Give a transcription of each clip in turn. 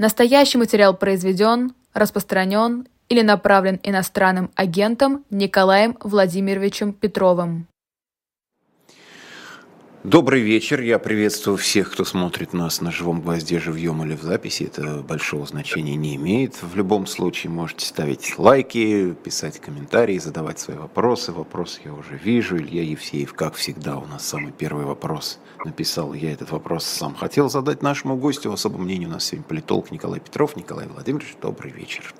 Настоящий материал произведен, распространен или направлен иностранным агентом Николаем Владимировичем Петровым. Добрый вечер. Я приветствую всех, кто смотрит нас на живом гвозде, живьем или в записи. Это большого значения не имеет. В любом случае можете ставить лайки, писать комментарии, задавать свои вопросы. Вопросы я уже вижу. Илья Евсеев, как всегда, у нас самый первый вопрос написал. Я этот вопрос сам хотел задать нашему гостю. В особом у нас сегодня политолог Николай Петров. Николай Владимирович, добрый вечер.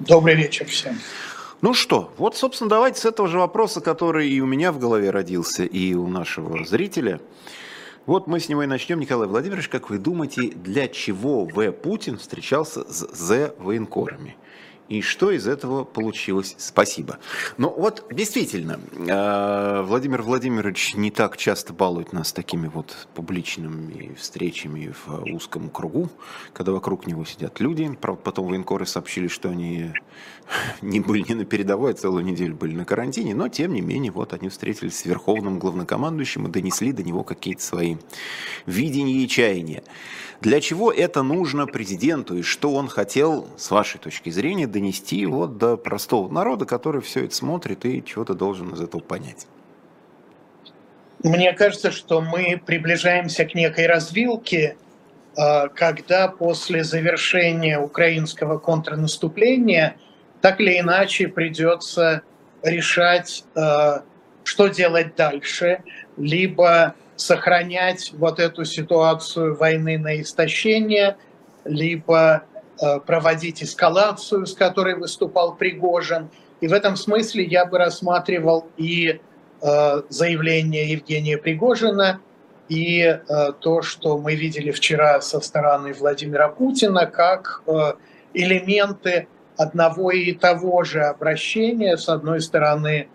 Добрый вечер всем. Ну что, вот, собственно, давайте с этого же вопроса, который и у меня в голове родился, и у нашего зрителя. Вот мы с него и начнем. Николай Владимирович, как вы думаете, для чего В. Путин встречался с З. военкорами? И что из этого получилось? Спасибо. Ну вот, действительно, э, Владимир Владимирович не так часто балует нас такими вот публичными встречами в узком кругу, когда вокруг него сидят люди. Правда, потом военкоры сообщили, что они не были не на передовой, а целую неделю были на карантине, но тем не менее, вот они встретились с верховным главнокомандующим и донесли до него какие-то свои видения и чаяния. Для чего это нужно президенту и что он хотел, с вашей точки зрения, донести вот до простого народа, который все это смотрит и чего-то должен из этого понять? Мне кажется, что мы приближаемся к некой развилке, а, когда после завершения украинского контрнаступления так или иначе придется решать, а, что делать дальше, либо сохранять вот эту ситуацию войны на истощение, либо э, проводить эскалацию, с которой выступал Пригожин. И в этом смысле я бы рассматривал и э, заявление Евгения Пригожина, и э, то, что мы видели вчера со стороны Владимира Путина, как элементы одного и того же обращения, с одной стороны,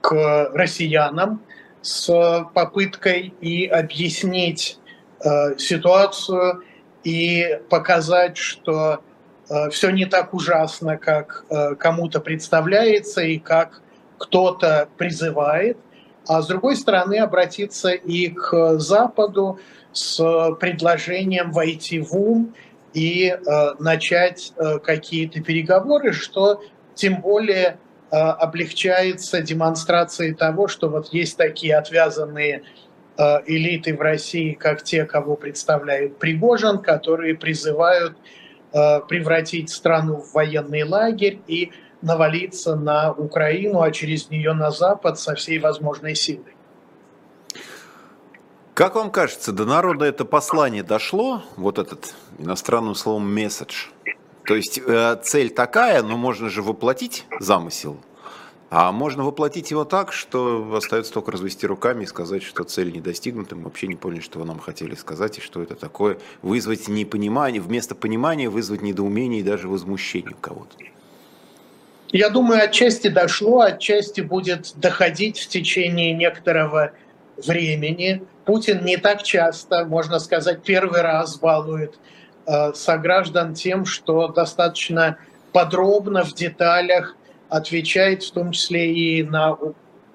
к россиянам, с попыткой и объяснить э, ситуацию и показать, что э, все не так ужасно, как э, кому-то представляется и как кто-то призывает, а с другой стороны обратиться и к Западу с предложением войти в ум и э, начать э, какие-то переговоры, что тем более облегчается демонстрацией того, что вот есть такие отвязанные э, элиты в России, как те, кого представляет Пригожин, которые призывают э, превратить страну в военный лагерь и навалиться на Украину, а через нее на Запад со всей возможной силой. Как вам кажется, до народа это послание дошло, вот этот иностранным словом месседж? То есть э, цель такая, но можно же воплотить замысел. А можно воплотить его так, что остается только развести руками и сказать, что цель не достигнута, мы вообще не поняли, что вы нам хотели сказать и что это такое. Вызвать непонимание, вместо понимания вызвать недоумение и даже возмущение у кого-то. Я думаю, отчасти дошло, отчасти будет доходить в течение некоторого времени. Путин не так часто, можно сказать, первый раз балует сограждан тем, что достаточно подробно в деталях отвечает в том числе и на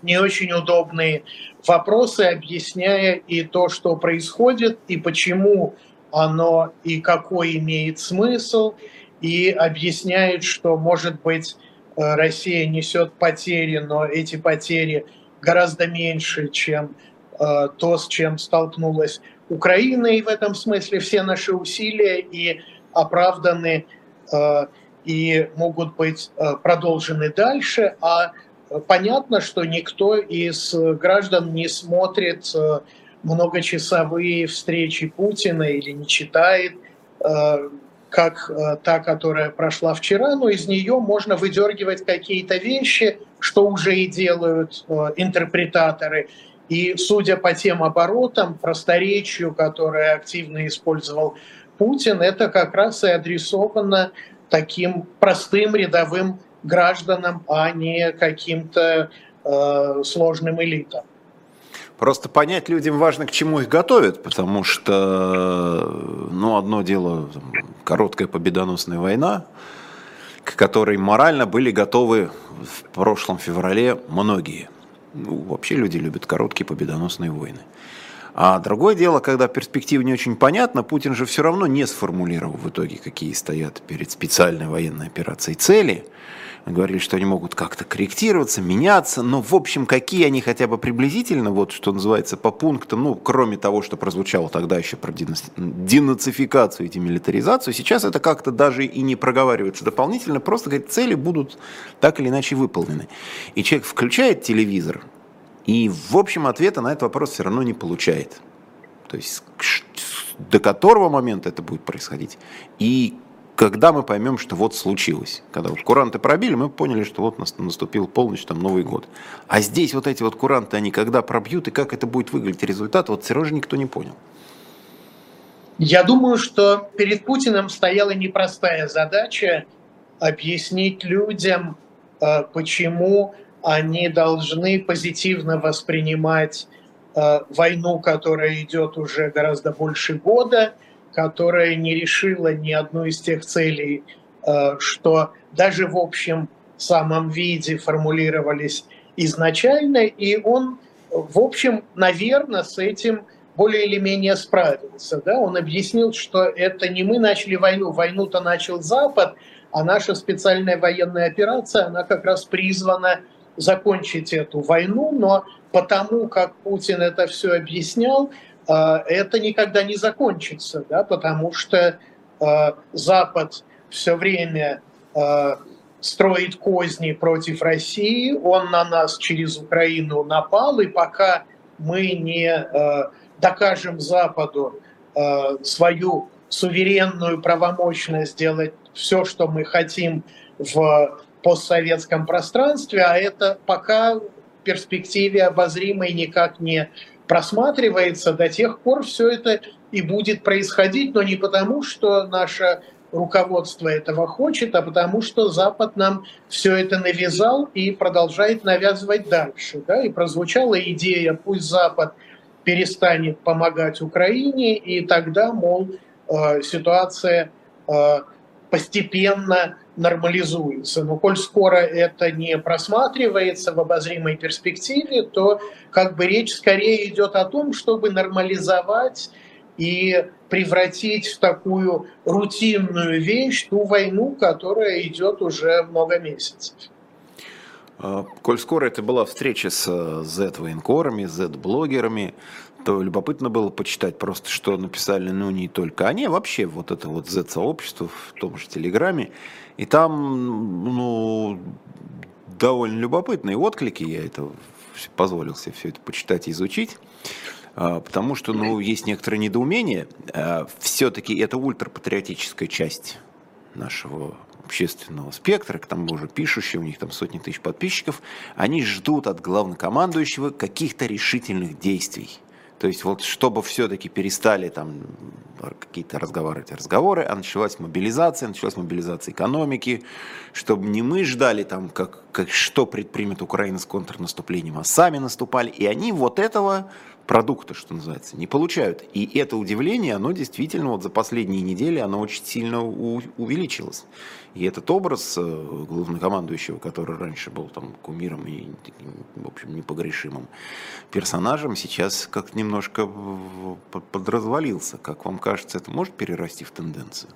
не очень удобные вопросы, объясняя и то, что происходит, и почему оно и какой имеет смысл, и объясняет, что, может быть, э, Россия несет потери, но эти потери гораздо меньше, чем э, то, с чем столкнулась Украины, и в этом смысле все наши усилия и оправданы э, и могут быть э, продолжены дальше, а понятно, что никто из граждан не смотрит э, многочасовые встречи Путина или не читает, как та, которая прошла вчера, но из нее можно выдергивать какие-то вещи, что уже и делают интерпретаторы, и судя по тем оборотам, просторечию, которое активно использовал Путин, это как раз и адресовано таким простым рядовым гражданам, а не каким-то э, сложным элитам. Просто понять людям важно, к чему их готовят, потому что, ну, одно дело, там, короткая победоносная война, к которой морально были готовы в прошлом феврале многие – ну, вообще люди любят короткие победоносные войны. А другое дело, когда перспектива не очень понятна, Путин же все равно не сформулировал в итоге, какие стоят перед специальной военной операцией цели – говорили, что они могут как-то корректироваться, меняться, но в общем, какие они хотя бы приблизительно, вот что называется, по пунктам, ну, кроме того, что прозвучало тогда еще про денацификацию и демилитаризацию, сейчас это как-то даже и не проговаривается дополнительно, просто говорит, цели будут так или иначе выполнены. И человек включает телевизор, и, в общем, ответа на этот вопрос все равно не получает. То есть до которого момента это будет происходить и когда мы поймем, что вот случилось. Когда вот куранты пробили, мы поняли, что вот наступил полночь, там Новый год. А здесь вот эти вот куранты, они когда пробьют и как это будет выглядеть результат, вот Сережа никто не понял. Я думаю, что перед Путиным стояла непростая задача объяснить людям, э, почему они должны позитивно воспринимать э, войну, которая идет уже гораздо больше года – которая не решила ни одну из тех целей, э, что даже в общем самом виде формулировались изначально, и он, в общем, наверное, с этим более или менее справился. Да? Он объяснил, что это не мы начали войну, войну-то начал Запад, а наша специальная военная операция, она как раз призвана закончить эту войну, но потому как Путин это все объяснял, это никогда не закончится, да, потому что а, Запад все время а, строит козни против России, он на нас через Украину напал, и пока мы не докажем Западу свою суверенную правомощность сделать все, что мы хотим в постсоветском пространстве, а это пока в перспективе обозримой никак не просматривается, до тех пор все это и будет происходить, но не потому, что наше руководство этого хочет, а потому что Запад нам все это навязал и продолжает навязывать дальше. Да? И прозвучала идея, пусть Запад перестанет помогать Украине, и тогда, мол, э, ситуация э, постепенно нормализуется. Но коль скоро это не просматривается в обозримой перспективе, то как бы речь скорее идет о том, чтобы нормализовать и превратить в такую рутинную вещь ту войну, которая идет уже много месяцев. А, коль скоро это была встреча с Z-военкорами, Z-блогерами, то любопытно было почитать просто, что написали, ну, не только они, а вообще вот это вот Z-сообщество в том же Телеграме. И там, ну, довольно любопытные отклики, я это позволил себе все это почитать и изучить. А, потому что, ну, есть некоторое недоумение. А, Все-таки это ультрапатриотическая часть нашего общественного спектра, к тому же пишущие, у них там сотни тысяч подписчиков, они ждут от главнокомандующего каких-то решительных действий. То есть вот чтобы все-таки перестали там какие-то разговоры, эти разговоры, а началась мобилизация, началась мобилизация экономики, чтобы не мы ждали там, как, как что предпримет Украина с контрнаступлением, а сами наступали. И они вот этого продукта, что называется, не получают. И это удивление, оно действительно вот за последние недели, оно очень сильно у, увеличилось. И этот образ э, главнокомандующего, который раньше был там кумиром и, в общем, непогрешимым персонажем, сейчас как немножко подразвалился. Как вам кажется, это может перерасти в тенденцию?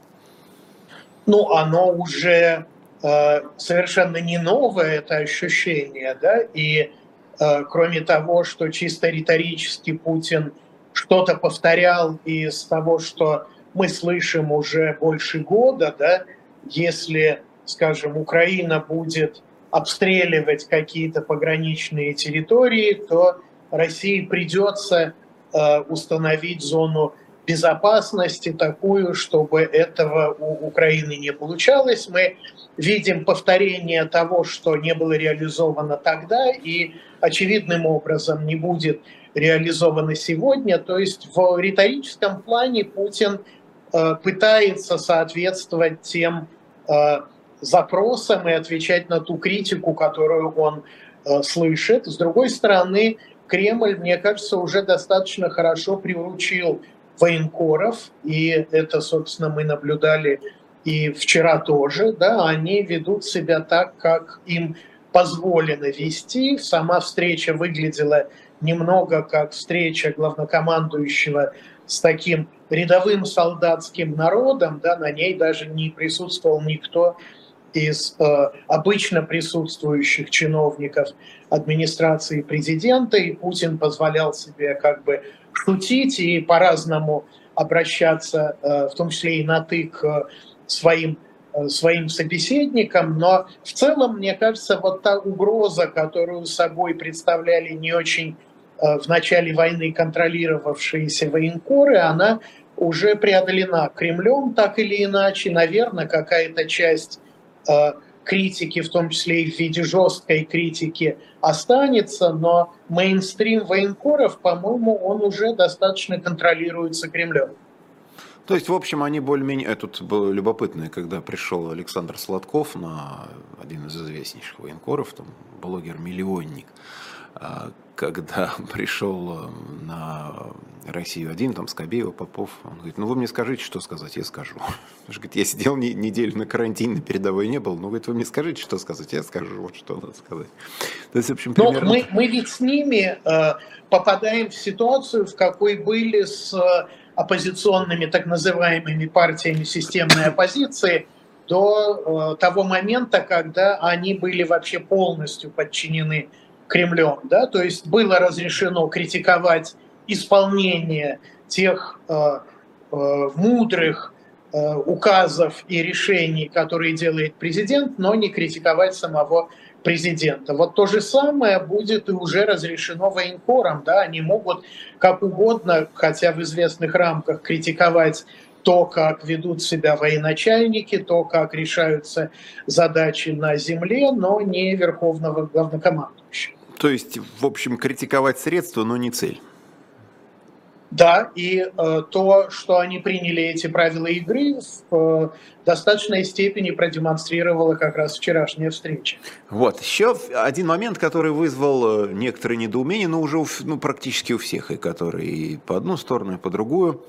Ну, оно уже э, совершенно не новое, это ощущение, да, и кроме того, что чисто риторически Путин что-то повторял из того, что мы слышим уже больше года, да, если, скажем, Украина будет обстреливать какие-то пограничные территории, то России придется э, установить зону безопасности такую, чтобы этого у Украины не получалось. Мы видим повторение того, что не было реализовано тогда и очевидным образом не будет реализовано сегодня. То есть в риторическом плане Путин э, пытается соответствовать тем э, запросам и отвечать на ту критику, которую он э, слышит. С другой стороны, Кремль, мне кажется, уже достаточно хорошо приручил военкоров, и это, собственно, мы наблюдали и вчера тоже, да, они ведут себя так, как им позволено вести. Сама встреча выглядела немного как встреча главнокомандующего с таким рядовым солдатским народом, да, на ней даже не присутствовал никто из э, обычно присутствующих чиновников администрации президента, и Путин позволял себе как бы шутить и по-разному обращаться, э, в том числе и на ты к э, своим собеседникам, но в целом, мне кажется, вот та угроза, которую собой представляли не очень э, в начале войны контролировавшиеся военкоры, она уже преодолена Кремлем так или иначе. Наверное, какая-то часть Э, критики, в том числе и в виде жесткой критики, останется, но мейнстрим военкоров, по-моему, он уже достаточно контролируется Кремлем. То есть, в общем, они более-менее... Это тут было любопытно, когда пришел Александр Сладков, на один из известнейших военкоров, там, блогер-миллионник, а, когда пришел э, на Россию один, там Скобеев, Попов, он говорит, ну вы мне скажите, что сказать, я скажу. Он говорит, я сидел неделю на карантине, передовой не был, ну говорит, вы мне скажите, что сказать, я скажу, вот что надо сказать. То есть, в общем, примерно... Но мы, мы ведь с ними э, попадаем в ситуацию, в какой были с э, оппозиционными так называемыми партиями системной оппозиции до э, того момента, когда они были вообще полностью подчинены Кремлем, да, то есть было разрешено критиковать исполнение тех э, э, мудрых э, указов и решений, которые делает президент, но не критиковать самого президента. Вот то же самое будет и уже разрешено военкорам, да, они могут как угодно, хотя в известных рамках, критиковать то, как ведут себя военачальники, то, как решаются задачи на земле, но не верховного главнокомандующего. То есть, в общем, критиковать средства, но не цель. Да, и э, то, что они приняли эти правила игры, в э, достаточной степени продемонстрировала как раз вчерашняя встреча. Вот, еще один момент, который вызвал э, некоторые недоумения, но уже у, ну, практически у всех, и который и по одну сторону, и по другую.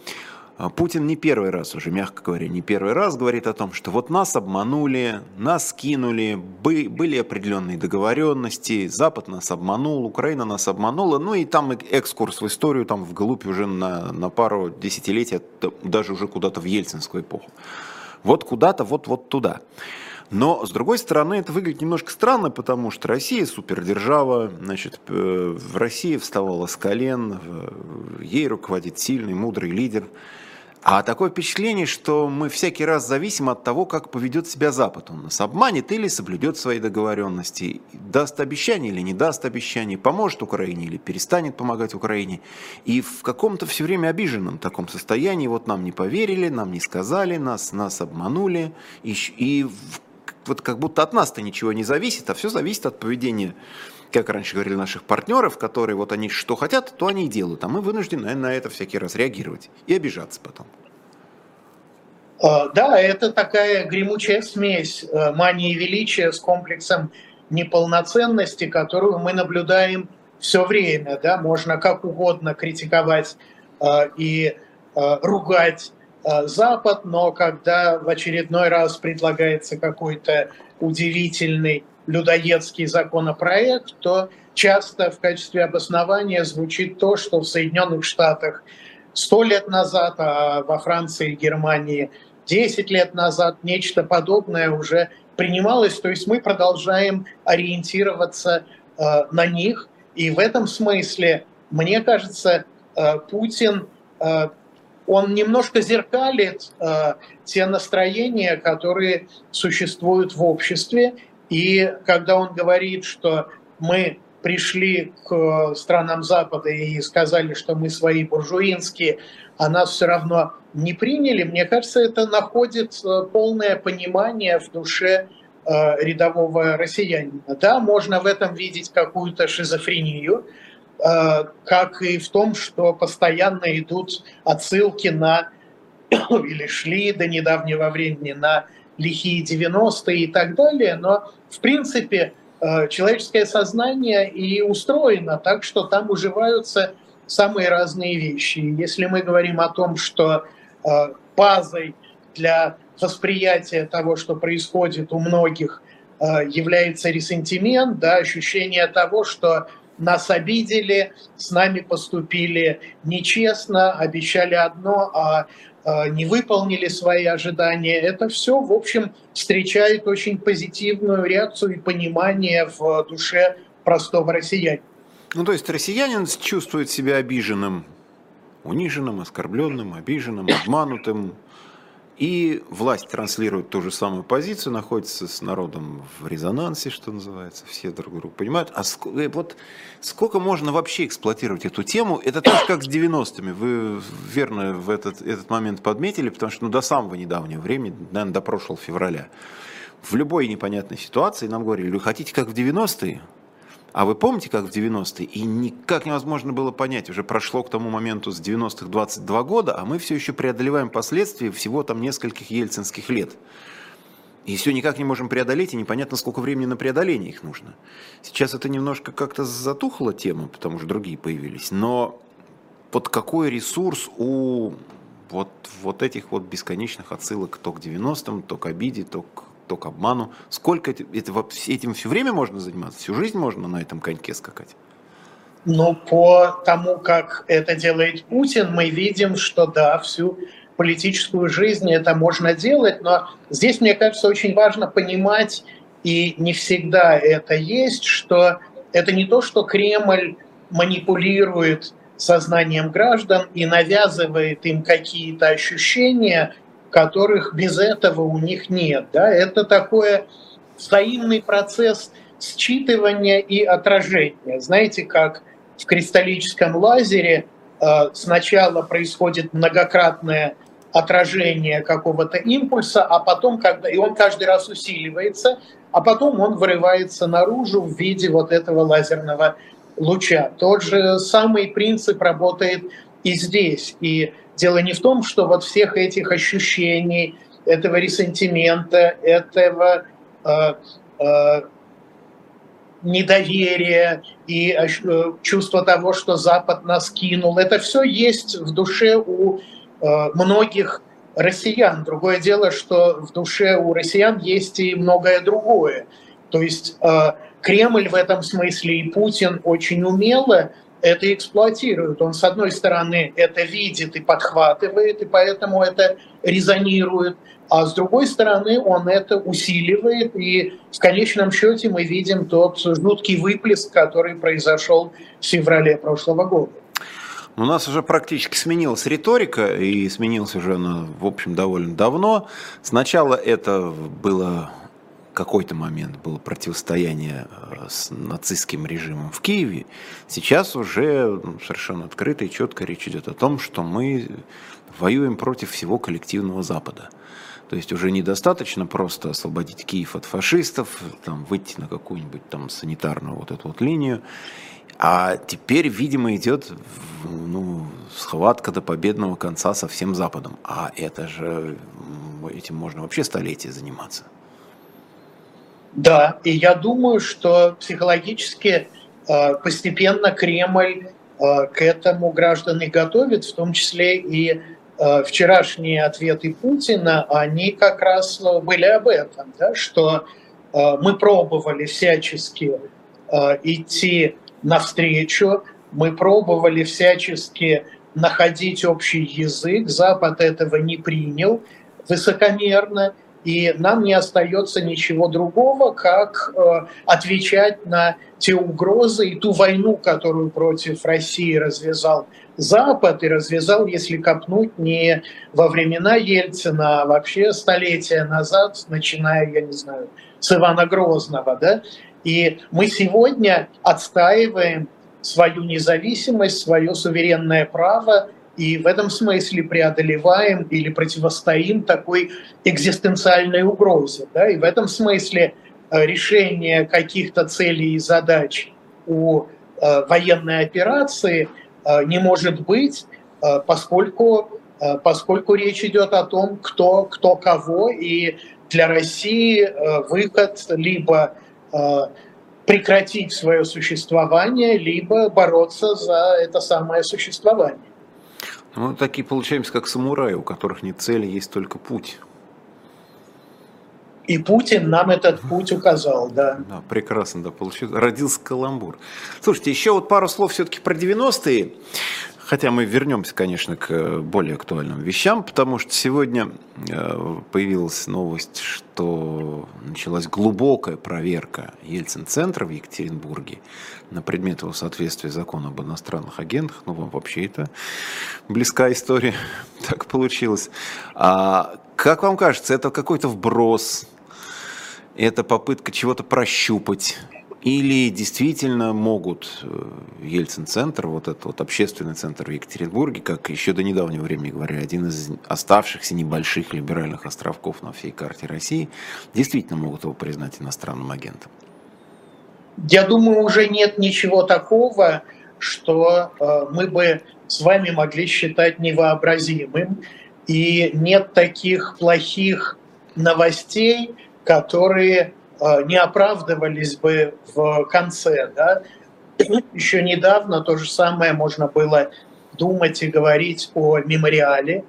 Путин не первый раз уже, мягко говоря, не первый раз говорит о том, что вот нас обманули, нас кинули, были определенные договоренности, Запад нас обманул, Украина нас обманула, ну и там экскурс в историю, там вглубь уже на, на пару десятилетий, даже уже куда-то в ельцинскую эпоху. Вот куда-то, вот, вот туда. Но, с другой стороны, это выглядит немножко странно, потому что Россия супердержава, значит, э, в России вставала с колен, ей руководит сильный, мудрый лидер – а такое впечатление, что мы всякий раз зависим от того, как поведет себя Запад. Он нас обманет или соблюдет свои договоренности, даст обещание или не даст обещание, поможет Украине или перестанет помогать Украине. И в каком-то все время обиженном таком состоянии, вот нам не поверили, нам не сказали, нас, нас обманули, и, и вот как будто от нас-то ничего не зависит, а все зависит от поведения как раньше говорили, наших партнеров, которые вот они что хотят, то они и делают, а мы вынуждены на это всякий раз реагировать и обижаться потом. А, да, это такая гремучая смесь э, мании величия с комплексом неполноценности, которую мы наблюдаем все время. Да? Можно как угодно критиковать э, и э, ругать Запад, но когда в очередной раз предлагается какой-то удивительный людоедский законопроект, то часто в качестве обоснования звучит то, что в Соединенных Штатах сто лет назад, а во Франции и Германии 10 лет назад нечто подобное уже принималось. То есть мы продолжаем ориентироваться э, на них. И в этом смысле, мне кажется, э, Путин э, он немножко зеркалит э, те настроения, которые существуют в обществе, и когда он говорит, что мы пришли к странам Запада и сказали, что мы свои буржуинские, а нас все равно не приняли, мне кажется, это находит э, полное понимание в душе э, рядового россиянина. Да, можно в этом видеть какую-то шизофрению, э, как и в том, что постоянно идут отсылки на, или шли до недавнего времени на лихие 90-е и так далее, но в принципе э, человеческое сознание и устроено так, что там уживаются самые разные вещи. Если мы говорим о том, что э, базой для восприятия того, что происходит у многих, э, является ресентимент, да, ощущение того, что нас обидели, с нами поступили нечестно, обещали одно, а не выполнили свои ожидания. Это все, в общем, встречает очень позитивную реакцию и понимание в душе простого россиянина. Ну, то есть россиянин чувствует себя обиженным, униженным, оскорбленным, обиженным, обманутым, и власть транслирует ту же самую позицию, находится с народом в резонансе, что называется, все друг друга понимают. А сколько, э, вот сколько можно вообще эксплуатировать эту тему? Это тоже как с 90-ми. Вы верно в этот, этот момент подметили, потому что ну, до самого недавнего времени, наверное, до прошлого февраля, в любой непонятной ситуации нам говорили, вы хотите как в 90-е? А вы помните, как в 90-е? И никак невозможно было понять, уже прошло к тому моменту с 90-х 22 года, а мы все еще преодолеваем последствия всего там нескольких ельцинских лет. И все никак не можем преодолеть, и непонятно, сколько времени на преодоление их нужно. Сейчас это немножко как-то затухла тема, потому что другие появились. Но вот какой ресурс у вот, вот этих вот бесконечных отсылок то к 90-м, то к обиде, то к то к обману. Сколько это, это, этим все время можно заниматься? Всю жизнь можно на этом коньке скакать? Ну, по тому, как это делает Путин, мы видим, что да, всю политическую жизнь это можно делать, но здесь, мне кажется, очень важно понимать, и не всегда это есть, что это не то, что Кремль манипулирует сознанием граждан и навязывает им какие-то ощущения, которых без этого у них нет. Да? Это такой взаимный процесс считывания и отражения. Знаете, как в кристаллическом лазере э, сначала происходит многократное отражение какого-то импульса, а потом, когда и он каждый раз усиливается, а потом он вырывается наружу в виде вот этого лазерного луча. Тот же самый принцип работает и здесь. И Дело не в том, что вот всех этих ощущений, этого ресентимента, этого э, э, недоверия и э, чувства того, что Запад нас кинул, это все есть в душе у э, многих россиян. Другое дело, что в душе у россиян есть и многое другое. То есть э, Кремль в этом смысле и Путин очень умело это эксплуатирует. Он, с одной стороны, это видит и подхватывает, и поэтому это резонирует, а с другой стороны, он это усиливает, и в конечном счете мы видим тот жуткий выплеск, который произошел в феврале прошлого года. У нас уже практически сменилась риторика, и сменилась уже она, в общем, довольно давно. Сначала это было какой-то момент было противостояние э, с нацистским режимом в Киеве, сейчас уже совершенно открыто и четко речь идет о том, что мы воюем против всего коллективного Запада. То есть уже недостаточно просто освободить Киев от фашистов, там, выйти на какую-нибудь там санитарную вот эту вот линию. А теперь, видимо, идет ну, схватка до победного конца со всем Западом. А это же этим можно вообще столетия заниматься. Да, и я думаю, что психологически э, постепенно Кремль э, к этому граждане готовит, в том числе и э, вчерашние ответы Путина, они как раз были об этом, да, что мы пробовали всячески идти навстречу, мы пробовали всячески находить общий язык, Запад этого не принял высокомерно, и нам не остается ничего другого, как э, отвечать на те угрозы и ту войну, которую против России развязал Запад и развязал, если копнуть, не во времена Ельцина, а вообще столетия назад, начиная, я не знаю, с Ивана Грозного. Да? И мы сегодня отстаиваем свою независимость, свое суверенное право и в этом смысле преодолеваем или противостоим такой экзистенциальной угрозе. Да? И в этом смысле э, решение каких-то целей и задач у э, военной операции э, не может быть, поскольку, поскольку речь идет о том, кто, кто кого, и для России выход либо прекратить свое существование, либо бороться за это самое существование. Мы такие получаемся, как самураи, у которых нет цели, есть только путь. И Путин нам этот путь указал, да. Да, прекрасно, да, получился, родился каламбур. Слушайте, еще вот пару слов все-таки про 90-е. Хотя мы вернемся, конечно, к более актуальным вещам, потому что сегодня э, появилась новость, что началась глубокая проверка Ельцин-центра в Екатеринбурге на предмет его соответствия закону об иностранных агентах. Ну, вам вообще это близкая история, так получилось. А как вам кажется, это какой-то вброс, это попытка чего-то прощупать? Или действительно могут э, Ельцин-центр, вот этот вот общественный центр в Екатеринбурге, как еще до недавнего времени говорили, один из оставшихся небольших либеральных островков на всей карте России, действительно могут его признать иностранным агентом? Я думаю, уже нет ничего такого, что э, мы бы с вами могли считать невообразимым. И нет таких плохих новостей, которые не оправдывались бы в конце. Да? Еще недавно то же самое можно было думать и говорить о мемориале.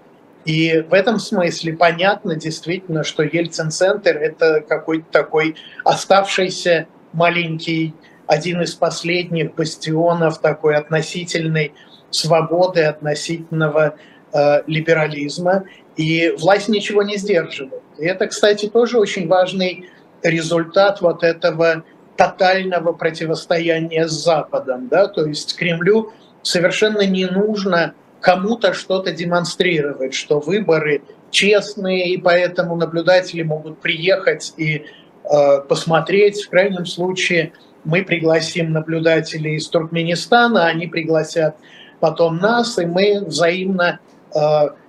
И в этом смысле понятно действительно, что Ельцин-центр – это какой-то такой оставшийся маленький, один из последних бастионов такой относительной свободы, относительного э, либерализма. И власть ничего не сдерживает. И это, кстати, тоже очень важный результат вот этого тотального противостояния с Западом. Да? То есть Кремлю совершенно не нужно кому-то что-то демонстрировать, что выборы честные, и поэтому наблюдатели могут приехать и э, посмотреть. В крайнем случае мы пригласим наблюдателей из Туркменистана, они пригласят потом нас, и мы взаимно э,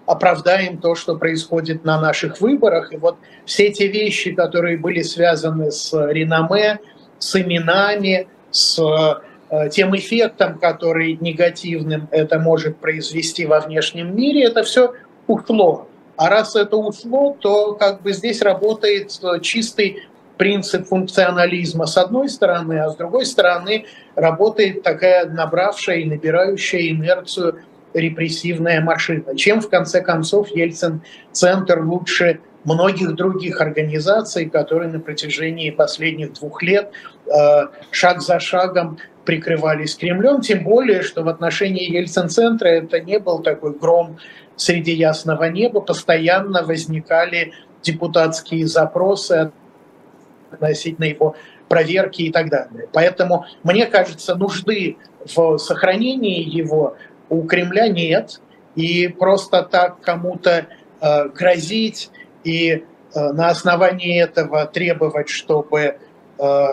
оправдаем то, что происходит на наших выборах. И вот все эти вещи, которые были связаны с реноме, с именами, с э, тем эффектом, который негативным это может произвести во внешнем мире, это все ушло. А раз это ушло, то как бы здесь работает чистый принцип функционализма с одной стороны, а с другой стороны работает такая набравшая и набирающая инерцию репрессивная машина. Чем, в конце концов, Ельцин-центр лучше многих других организаций, которые на протяжении последних двух лет э, шаг за шагом прикрывались Кремлем, тем более, что в отношении Ельцин-центра это не был такой гром среди ясного неба, постоянно возникали депутатские запросы относительно его проверки и так далее. Поэтому, мне кажется, нужды в сохранении его у Кремля нет. И просто так кому-то э, грозить и э, на основании этого требовать, чтобы, э,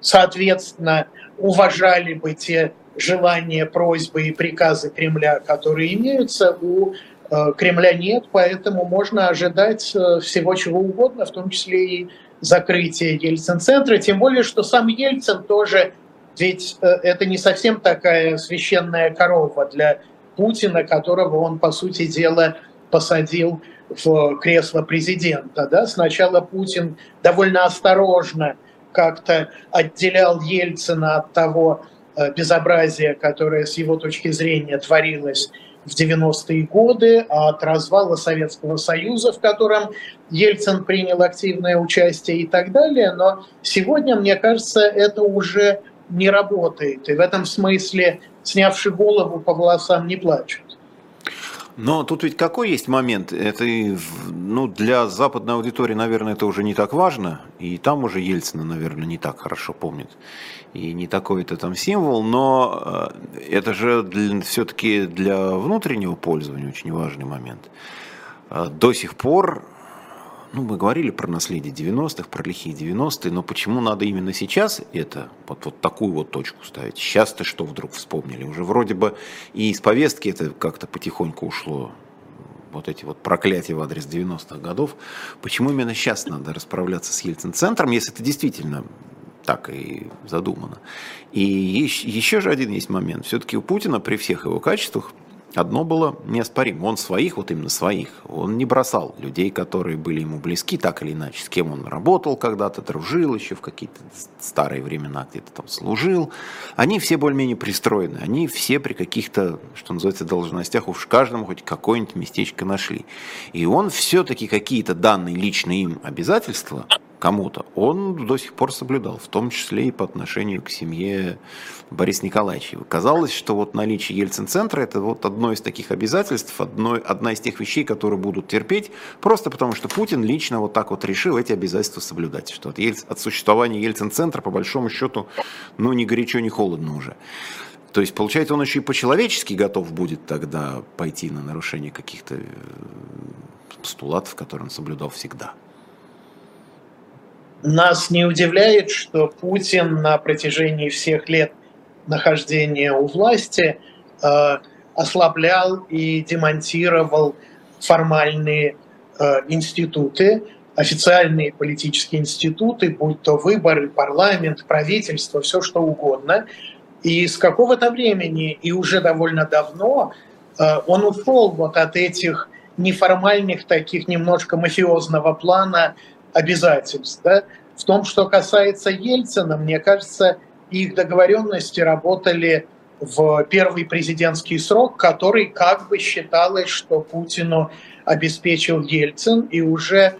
соответственно, уважали бы те желания, просьбы и приказы Кремля, которые имеются, у э, Кремля нет, поэтому можно ожидать э, всего чего угодно, в том числе и закрытие Ельцин-центра, тем более, что сам Ельцин тоже ведь э, это не совсем такая священная корова для Путина, которого он, по сути дела, посадил в кресло президента. Да? Сначала Путин довольно осторожно как-то отделял Ельцина от того э, безобразия, которое с его точки зрения творилось в 90-е годы, а от развала Советского Союза, в котором Ельцин принял активное участие и так далее. Но сегодня, мне кажется, это уже не работает. И в этом смысле, снявши голову, по волосам не плачут. Но тут ведь какой есть момент? Это ну, для западной аудитории, наверное, это уже не так важно. И там уже Ельцина, наверное, не так хорошо помнит. И не такой это там символ. Но э, это же все-таки для внутреннего пользования очень важный момент. Э, до сих пор ну, мы говорили про наследие 90-х, про лихие 90-е, но почему надо именно сейчас это, вот, вот такую вот точку ставить? Сейчас-то что вдруг вспомнили? Уже вроде бы и из повестки это как-то потихоньку ушло, вот эти вот проклятия в адрес 90-х годов. Почему именно сейчас надо расправляться с Ельцин-центром, если это действительно так и задумано? И еще же один есть момент. Все-таки у Путина при всех его качествах Одно было неоспоримо. Он своих, вот именно своих, он не бросал людей, которые были ему близки, так или иначе, с кем он работал когда-то, дружил еще в какие-то старые времена, где-то там служил. Они все более-менее пристроены. Они все при каких-то, что называется, должностях уж каждому хоть какое-нибудь местечко нашли. И он все-таки какие-то данные личные им обязательства кому-то, он до сих пор соблюдал, в том числе и по отношению к семье Бориса Николаевича. Казалось, что вот наличие Ельцин-центра – это вот одно из таких обязательств, одно, одна из тех вещей, которые будут терпеть, просто потому что Путин лично вот так вот решил эти обязательства соблюдать, что от, Ельц, от существования Ельцин-центра, по большому счету, ну, ни горячо, ни холодно уже. То есть, получается, он еще и по-человечески готов будет тогда пойти на нарушение каких-то э, постулатов, которые он соблюдал всегда. Нас не удивляет, что Путин на протяжении всех лет нахождения у власти э, ослаблял и демонтировал формальные э, институты, официальные политические институты, будь то выборы, парламент, правительство, все что угодно. И с какого-то времени, и уже довольно давно, э, он ушел вот от этих неформальных, таких немножко мафиозного плана обязательств. Да? В том, что касается Ельцина, мне кажется, их договоренности работали в первый президентский срок, который как бы считалось, что Путину обеспечил Ельцин, и уже э,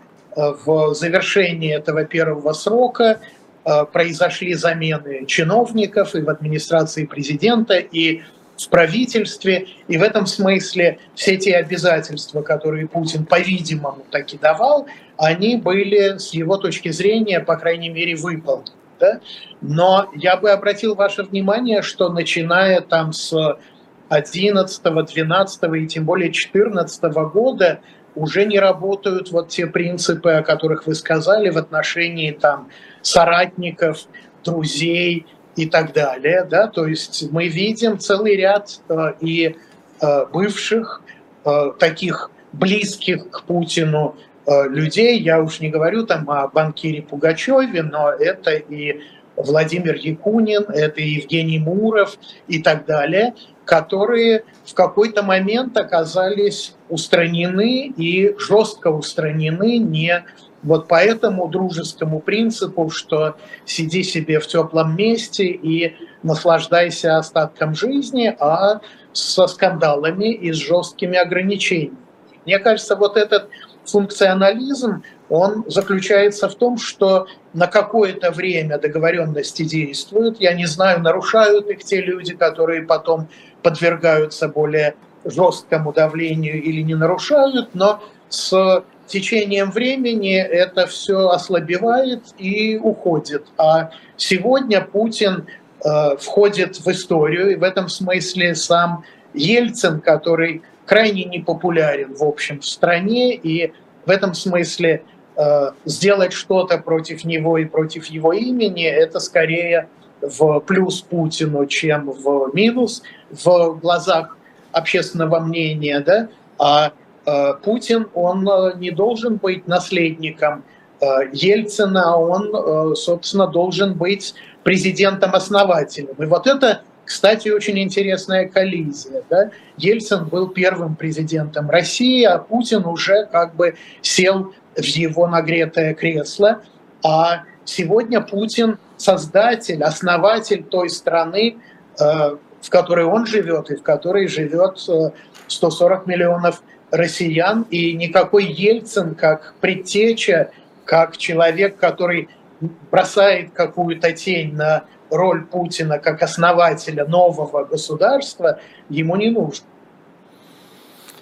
в завершении этого первого срока э, произошли замены чиновников и в администрации президента, и в правительстве. И в этом смысле все те обязательства, которые Путин, по-видимому, таки давал, они были, с его точки зрения, по крайней мере, выполнены. Да? Но я бы обратил ваше внимание, что начиная там с 11, 12 и тем более 14 года уже не работают вот те принципы, о которых вы сказали в отношении там соратников, друзей и так далее. Да? То есть мы видим целый ряд э, и э, бывших э, таких близких к Путину людей. Я уж не говорю там о банкире Пугачеве, но это и Владимир Якунин, это и Евгений Муров и так далее, которые в какой-то момент оказались устранены и жестко устранены не вот по этому дружескому принципу, что сиди себе в теплом месте и наслаждайся остатком жизни, а со скандалами и с жесткими ограничениями. Мне кажется, вот этот функционализм, он заключается в том, что на какое-то время договоренности действуют. Я не знаю, нарушают их те люди, которые потом подвергаются более жесткому давлению или не нарушают, но с течением времени это все ослабевает и уходит. А сегодня Путин э, входит в историю, и в этом смысле сам Ельцин, который крайне непопулярен в общем в стране, и в этом смысле э, сделать что-то против него и против его имени, это скорее в плюс Путину, чем в минус в глазах общественного мнения, да, а Путин, он э, не должен быть наследником э, Ельцина, он, э, собственно, должен быть президентом-основателем. И вот это кстати, очень интересная коллизия. Да? Ельцин был первым президентом России, а Путин уже как бы сел в его нагретое кресло. А сегодня Путин создатель, основатель той страны, э, в которой он живет и в которой живет 140 э, миллионов россиян. И никакой Ельцин как предтеча, как человек, который бросает какую-то тень на роль Путина как основателя нового государства ему не нужна.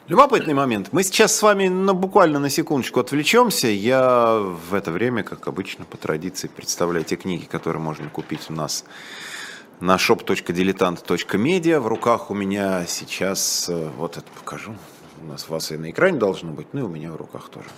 Любопытный момент. Мы сейчас с вами ну, буквально на секундочку отвлечемся. Я в это время, как обычно, по традиции представляю те книги, которые можно купить у нас на shop.diletant.media. В руках у меня сейчас, э, вот это покажу, у нас вас и на экране должно быть, ну и у меня в руках тоже.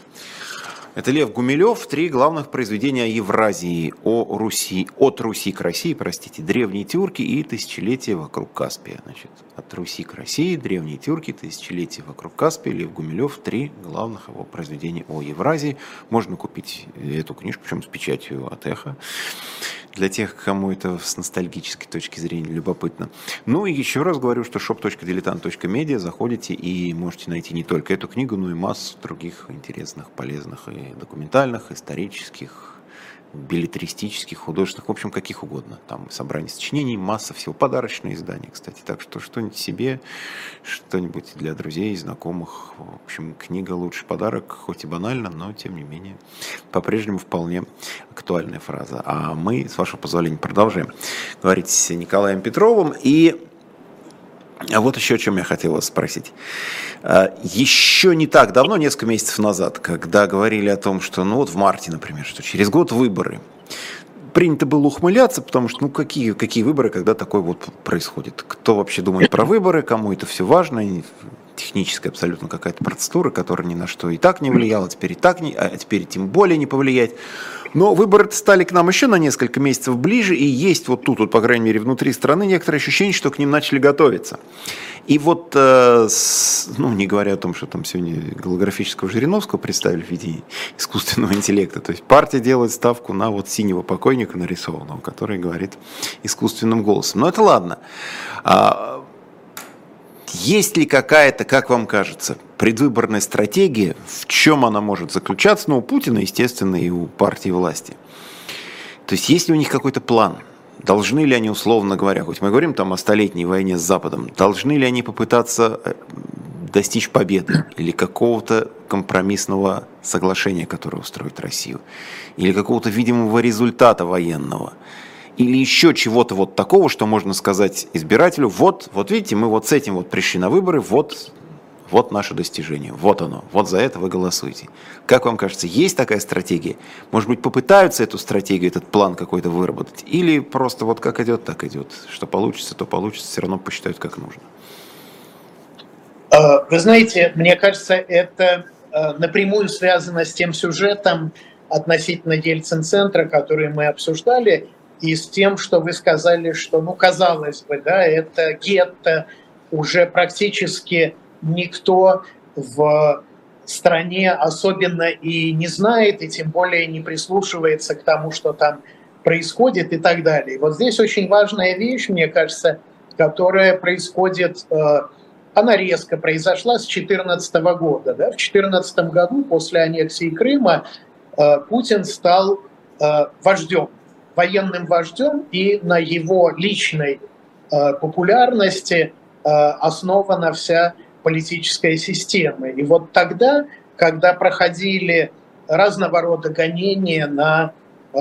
Это Лев Гумилев, три главных произведения о Евразии, о Руси, от Руси к России, простите, древние тюрки и тысячелетия вокруг Каспия. Значит, от Руси к России, древние тюрки, тысячелетия вокруг Каспия, Лев Гумилев, три главных его произведения о Евразии. Можно купить эту книжку, причем с печатью от Эхо. Для тех, кому это с ностальгической точки зрения любопытно. Ну и еще раз говорю, что shop.diletant.media заходите и можете найти не только эту книгу, но и массу других интересных, полезных и документальных, исторических, билетристических, художественных, в общем, каких угодно. Там собрание сочинений, масса всего, подарочные издания, кстати. Так что что-нибудь себе, что-нибудь для друзей, знакомых. В общем, книга лучший подарок, хоть и банально, но, тем не менее, по-прежнему вполне актуальная фраза. А мы, с вашего позволения, продолжаем говорить с Николаем Петровым. И а вот еще о чем я хотел вас спросить. А, еще не так давно, несколько месяцев назад, когда говорили о том, что, ну вот в марте, например, что через год выборы, принято было ухмыляться, потому что, ну, какие, какие выборы, когда такое вот происходит? Кто вообще думает про выборы, кому это все важно, техническая абсолютно какая-то процедура, которая ни на что и так не влияла, теперь и так не, а теперь тем более не повлиять. Но выборы стали к нам еще на несколько месяцев ближе, и есть вот тут, вот, по крайней мере, внутри страны некоторое ощущение, что к ним начали готовиться. И вот, э, с, ну, не говоря о том, что там сегодня голографического Жириновского представили в виде искусственного интеллекта, то есть партия делает ставку на вот синего покойника нарисованного, который говорит искусственным голосом. Но это ладно. А, есть ли какая-то, как вам кажется, предвыборная стратегия, в чем она может заключаться? Ну, у Путина, естественно, и у партии власти. То есть есть ли у них какой-то план? Должны ли они, условно говоря, хоть мы говорим там о столетней войне с Западом, должны ли они попытаться э, достичь победы или какого-то компромиссного соглашения, которое устроит Россию, или какого-то видимого результата военного – или еще чего-то вот такого, что можно сказать избирателю, вот, вот видите, мы вот с этим вот пришли на выборы, вот, вот наше достижение, вот оно, вот за это вы голосуете. Как вам кажется, есть такая стратегия? Может быть, попытаются эту стратегию, этот план какой-то выработать? Или просто вот как идет, так идет. Что получится, то получится, все равно посчитают как нужно. А, вы знаете, мне кажется, это а, напрямую связано с тем сюжетом относительно Ельцин-центра, который мы обсуждали, и с тем, что вы сказали, что, ну, казалось бы, да, это гетто, уже практически никто в стране особенно и не знает, и тем более не прислушивается к тому, что там происходит и так далее. Вот здесь очень важная вещь, мне кажется, которая происходит, э, она резко произошла с 2014 года. Да? В 2014 году, после аннексии Крыма, э, Путин стал э, вождем военным вождем, и на его личной популярности основана вся политическая система. И вот тогда, когда проходили разного рода гонения на э,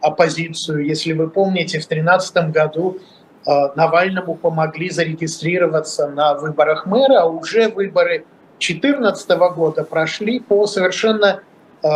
оппозицию, если вы помните, в 2013 году э, Навальному помогли зарегистрироваться на выборах мэра, а уже выборы 2014 года прошли по совершенно э,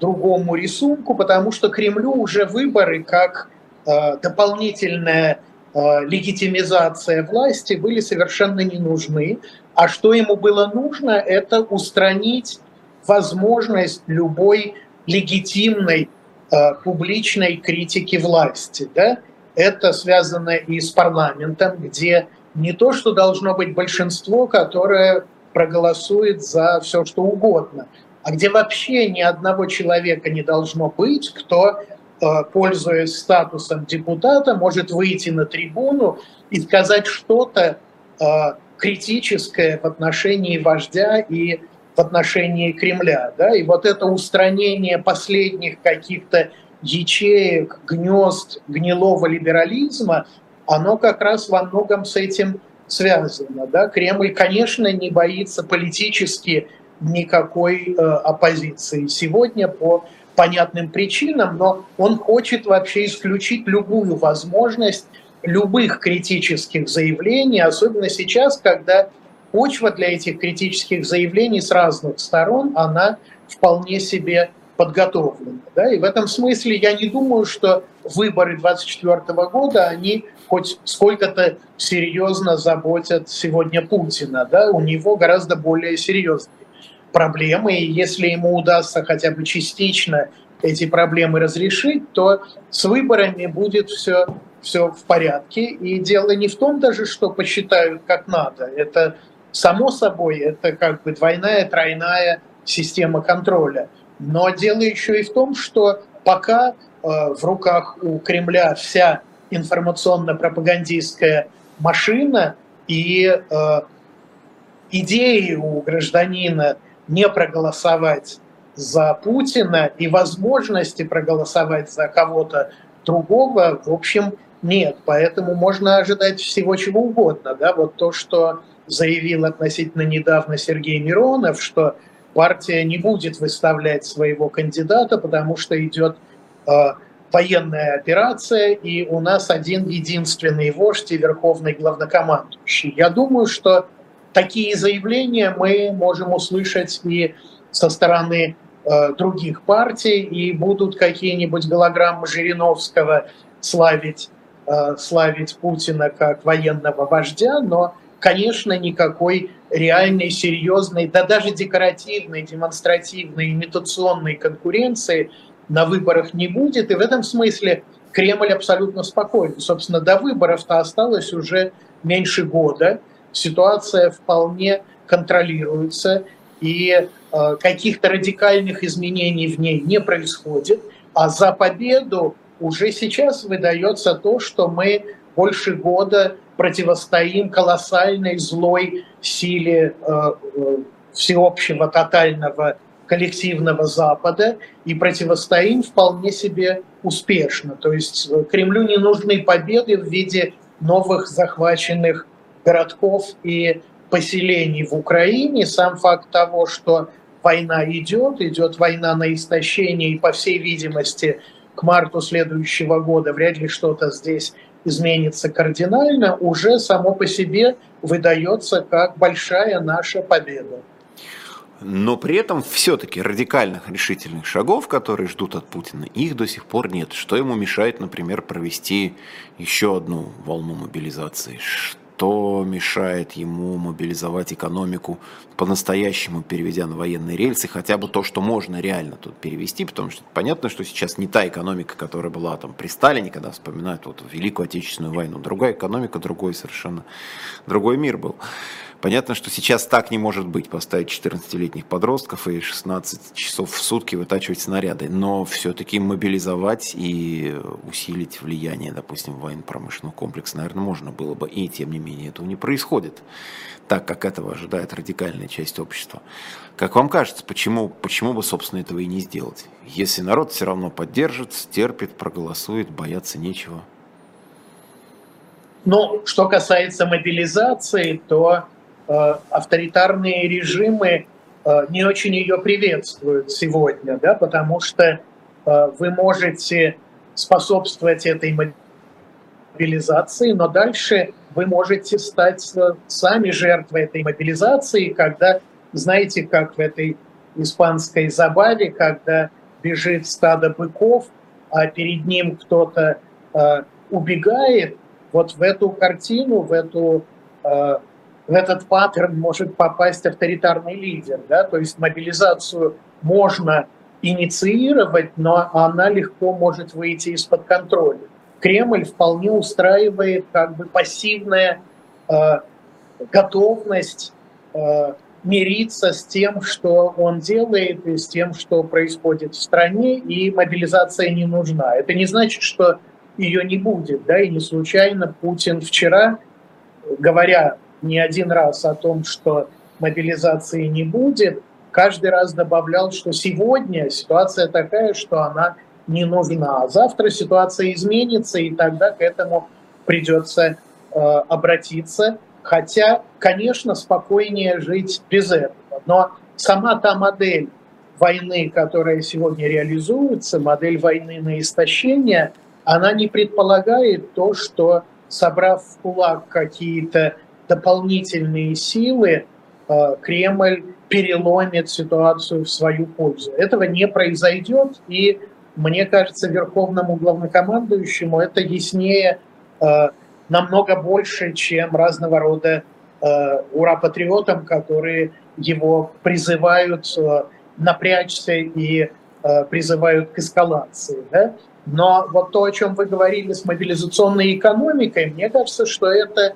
другому рисунку, потому что Кремлю уже выборы как э, дополнительная э, легитимизация власти были совершенно не нужны. А что ему было нужно, это устранить возможность любой легитимной э, публичной критики власти. Да? Это связано и с парламентом, где не то, что должно быть большинство, которое проголосует за все, что угодно – а где вообще ни одного человека не должно быть, кто, э, пользуясь статусом депутата, может выйти на трибуну и сказать что-то э, критическое в отношении вождя и в отношении Кремля. Да? И вот это устранение последних каких-то ячеек, гнезд гнилого либерализма, оно как раз во многом с этим связано. Да? Кремль, конечно, не боится политически никакой э, оппозиции сегодня по понятным причинам, но он хочет вообще исключить любую возможность любых критических заявлений, особенно сейчас, когда почва для этих критических заявлений с разных сторон, она вполне себе подготовлена. Да? И в этом смысле я не думаю, что выборы 2024 года, они хоть сколько-то серьезно заботят сегодня Путина. Да? У него гораздо более серьезные проблемы, и если ему удастся хотя бы частично эти проблемы разрешить, то с выборами будет все, все в порядке. И дело не в том даже, что посчитают как надо. Это само собой, это как бы двойная, тройная система контроля. Но дело еще и в том, что пока в руках у Кремля вся информационно-пропагандистская машина, и идеи у гражданина не проголосовать за Путина и возможности проголосовать за кого-то другого, в общем, нет. Поэтому можно ожидать всего чего угодно. Да? Вот то, что заявил относительно недавно Сергей Миронов, что партия не будет выставлять своего кандидата, потому что идет э, военная операция, и у нас один единственный вождь и верховный главнокомандующий. Я думаю, что такие заявления мы можем услышать и со стороны э, других партий, и будут какие-нибудь голограммы Жириновского славить, э, славить Путина как военного вождя, но, конечно, никакой реальной, серьезной, да даже декоративной, демонстративной, имитационной конкуренции на выборах не будет. И в этом смысле Кремль абсолютно спокоен. Собственно, до выборов-то осталось уже меньше года. Ситуация вполне контролируется и э, каких-то радикальных изменений в ней не происходит, а за победу уже сейчас выдается то, что мы больше года противостоим колоссальной злой силе э, э, всеобщего тотального коллективного Запада и противостоим вполне себе успешно. То есть Кремлю не нужны победы в виде новых захваченных городков и поселений в Украине, сам факт того, что война идет, идет война на истощение, и, по всей видимости, к марту следующего года вряд ли что-то здесь изменится кардинально, уже само по себе выдается как большая наша победа. Но при этом все-таки радикальных решительных шагов, которые ждут от Путина, их до сих пор нет. Что ему мешает, например, провести еще одну волну мобилизации? Что мешает ему мобилизовать экономику по-настоящему, переведя на военные рельсы, хотя бы то, что можно реально тут перевести, потому что понятно, что сейчас не та экономика, которая была там при Сталине, когда вспоминают вот Великую Отечественную войну, другая экономика, другой совершенно, другой мир был. Понятно, что сейчас так не может быть, поставить 14-летних подростков и 16 часов в сутки вытачивать снаряды, но все-таки мобилизовать и усилить влияние, допустим, военно-промышленного комплекса, наверное, можно было бы, и тем не менее этого не происходит, так как этого ожидает радикальная часть общества. Как вам кажется, почему, почему бы, собственно, этого и не сделать? Если народ все равно поддержит, терпит, проголосует, бояться нечего. Ну, что касается мобилизации, то авторитарные режимы э, не очень ее приветствуют сегодня, да, потому что э, вы можете способствовать этой мобилизации, но дальше вы можете стать сами жертвой этой мобилизации, когда, знаете, как в этой испанской забаве, когда бежит стадо быков, а перед ним кто-то э, убегает, вот в эту картину, в эту э, в этот паттерн может попасть авторитарный лидер. Да? То есть мобилизацию можно инициировать, но она легко может выйти из-под контроля. Кремль вполне устраивает как бы пассивная э, готовность э, мириться с тем, что он делает, и с тем, что происходит в стране, и мобилизация не нужна. Это не значит, что ее не будет, да, и не случайно Путин вчера, говоря не один раз о том, что мобилизации не будет, каждый раз добавлял, что сегодня ситуация такая, что она не нужна. А завтра ситуация изменится, и тогда к этому придется э, обратиться. Хотя, конечно, спокойнее жить без этого. Но сама та модель войны, которая сегодня реализуется, модель войны на истощение, она не предполагает то, что, собрав в кулак какие-то дополнительные силы, э, Кремль переломит ситуацию в свою пользу. Этого не произойдет, и мне кажется, верховному главнокомандующему это яснее э, намного больше, чем разного рода э, ура-патриотам, которые его призывают напрячься и призывают к эскалации. Да? Но вот то, о чем вы говорили с мобилизационной экономикой, мне кажется, что это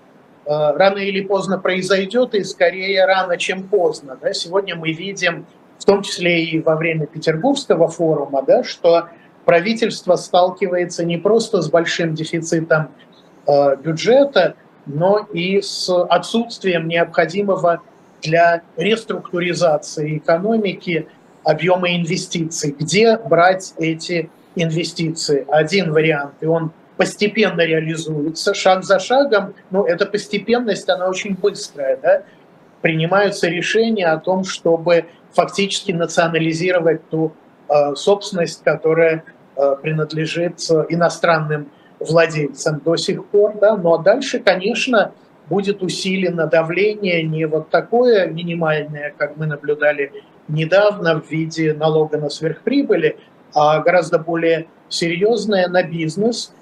рано или поздно произойдет, и скорее рано, чем поздно. Да? Сегодня мы видим, в том числе и во время Петербургского форума, да, что правительство сталкивается не просто с большим дефицитом э, бюджета, но и с отсутствием необходимого для реструктуризации экономики объема инвестиций. Где брать эти инвестиции? Один вариант, и он постепенно реализуется, шаг за шагом, но эта постепенность, она очень быстрая, да? принимаются решения о том, чтобы фактически национализировать ту э, собственность, которая э, принадлежит иностранным владельцам до сих пор, да, но дальше, конечно, будет усилено давление не вот такое минимальное, как мы наблюдали недавно в виде налога на сверхприбыли, а гораздо более серьезное на бизнес,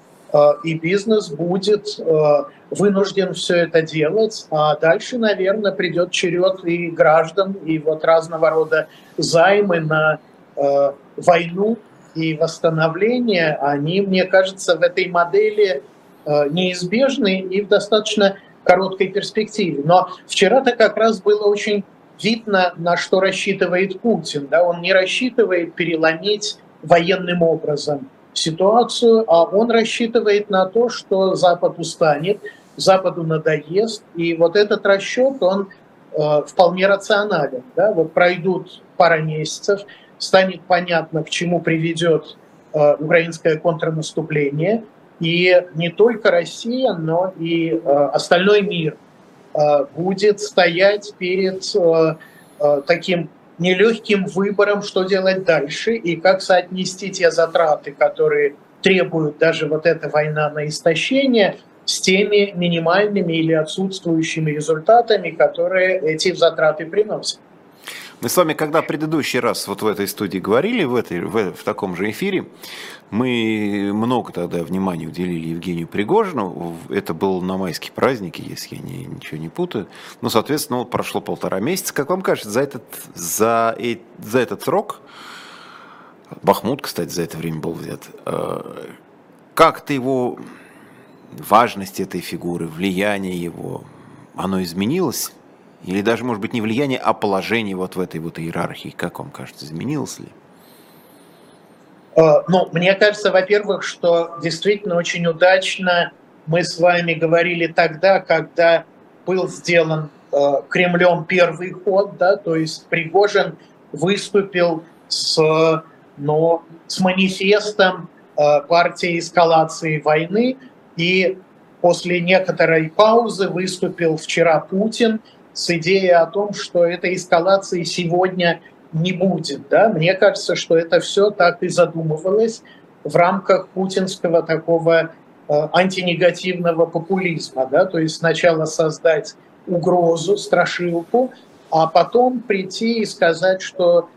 и бизнес будет э, вынужден все это делать, а дальше, наверное, придет черед и граждан, и вот разного рода займы на э, войну и восстановление, они, мне кажется, в этой модели неизбежны и в достаточно короткой перспективе. Но вчера-то как раз было очень видно, на что рассчитывает Путин. Да? Он не рассчитывает переломить военным образом ситуацию, а он рассчитывает на то, что Запад устанет, Западу надоест, и вот этот расчет, он э, вполне рационален. Да? Вот пройдут пара месяцев, станет понятно, к чему приведет э, украинское контрнаступление, и не только Россия, но и э, остальной мир э, будет стоять перед э, э, таким нелегким выбором, что делать дальше и как соотнести те затраты, которые требуют даже вот эта война на истощение, с теми минимальными или отсутствующими результатами, которые эти затраты приносят. Мы с вами, когда предыдущий раз вот в этой студии говорили, в, этой, в, в таком же эфире, мы много тогда внимания уделили Евгению Пригожину. Это был на майские праздники, если я не, ничего не путаю. Ну, соответственно, прошло полтора месяца. Как вам кажется, за этот, за, за этот срок, Бахмут, кстати, за это время был взят, э, как-то его важность этой фигуры, влияние его, оно изменилось? Или даже, может быть, не влияние, а положение вот в этой вот иерархии, как вам кажется, изменилось ли? Э, ну, мне кажется, во-первых, что действительно очень удачно мы с вами говорили тогда, когда был сделан э, Кремлем первый ход, да, то есть Пригожин выступил с, но, с манифестом э, партии эскалации войны, и после некоторой паузы выступил вчера Путин с идеей о том, что этой эскалации сегодня не будет. Да? Мне кажется, что это все так и задумывалось в рамках путинского такого э, антинегативного популизма. Да? То есть сначала создать угрозу, страшилку, а потом прийти и сказать, что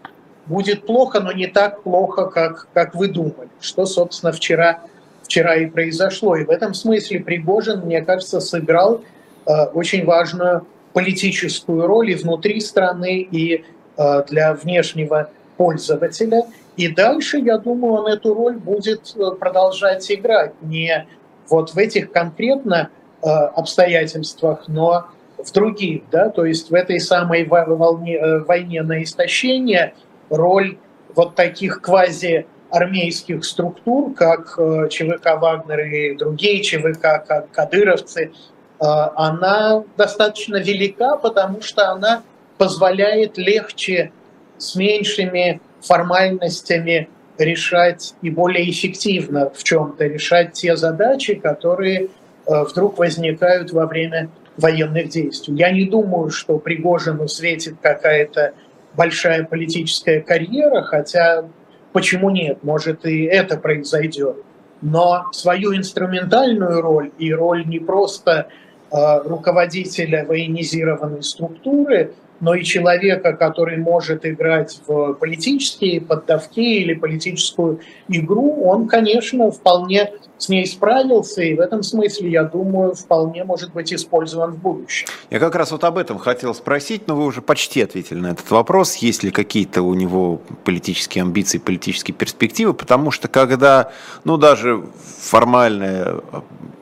будет плохо, но не так плохо, как, как вы думали, что, собственно, вчера, вчера и произошло. И в этом смысле Пригожин, мне кажется, сыграл э, очень важную политическую роль и внутри страны, и э, для внешнего пользователя. И дальше, я думаю, он эту роль будет э, продолжать играть не вот в этих конкретно э, обстоятельствах, но в других, да, то есть в этой самой волне, войне на истощение роль вот таких квази армейских структур, как ЧВК «Вагнер» и другие ЧВК, как кадыровцы, она достаточно велика, потому что она позволяет легче с меньшими формальностями решать и более эффективно в чем-то решать те задачи, которые э, вдруг возникают во время военных действий. Я не думаю, что Пригожину светит какая-то большая политическая карьера, хотя почему нет, может и это произойдет. Но свою инструментальную роль и роль не просто Э, руководителя военизированной структуры, но и человека, который может играть в политические поддавки или политическую игру, он, конечно, вполне с ней справился, и в этом смысле, я думаю, вполне может быть использован в будущем. Я как раз вот об этом хотел спросить, но вы уже почти ответили на этот вопрос. Есть ли какие-то у него политические амбиции, политические перспективы? Потому что когда, ну, даже формальная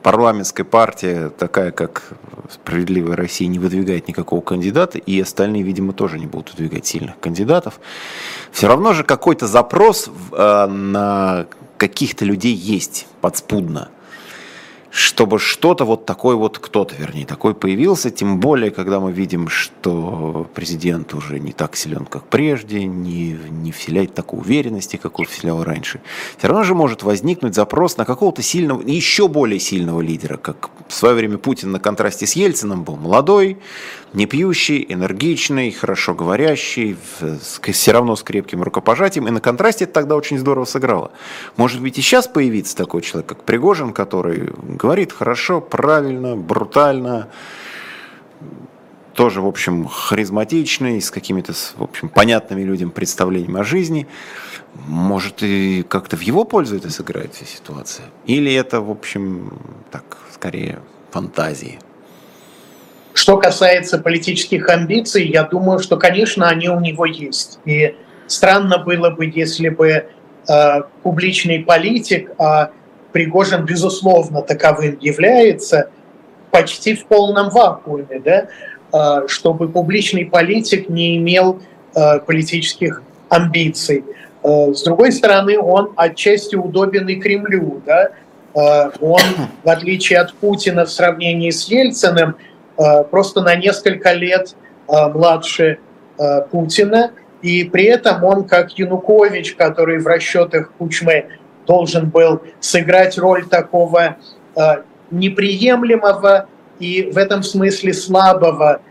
парламентская партия, такая как «Справедливая Россия», не выдвигает никакого кандидата, и остальные, видимо, тоже не будут выдвигать сильных кандидатов, все равно же какой-то запрос э, на каких-то людей есть подспудно чтобы что-то вот такой вот кто-то, вернее, такой появился, тем более, когда мы видим, что президент уже не так силен, как прежде, не, не вселяет такой уверенности, как он вселял раньше. Все равно же может возникнуть запрос на какого-то сильного, еще более сильного лидера, как в свое время Путин на контрасте с Ельцином был молодой, не пьющий, энергичный, хорошо говорящий, все равно с крепким рукопожатием. И на контрасте это тогда очень здорово сыграло. Может быть и сейчас появится такой человек, как Пригожин, который говорит хорошо, правильно, брутально, тоже, в общем, харизматичный, с какими-то, в общем, понятными людям представлениями о жизни. Может, и как-то в его пользу это сыграет вся ситуация? Или это, в общем, так, скорее, фантазии? Что касается политических амбиций, я думаю, что, конечно, они у него есть. И странно было бы, если бы э, публичный политик, а Пригожин, безусловно, таковым является, почти в полном вакууме, да, э, чтобы публичный политик не имел э, политических амбиций. Э, с другой стороны, он отчасти удобен и Кремлю. Да? Он, в отличие от Путина в сравнении с Ельциным, просто на несколько лет младше Путина, и при этом он, как Янукович, который в расчетах Кучмы должен был сыграть роль такого неприемлемого и в этом смысле слабого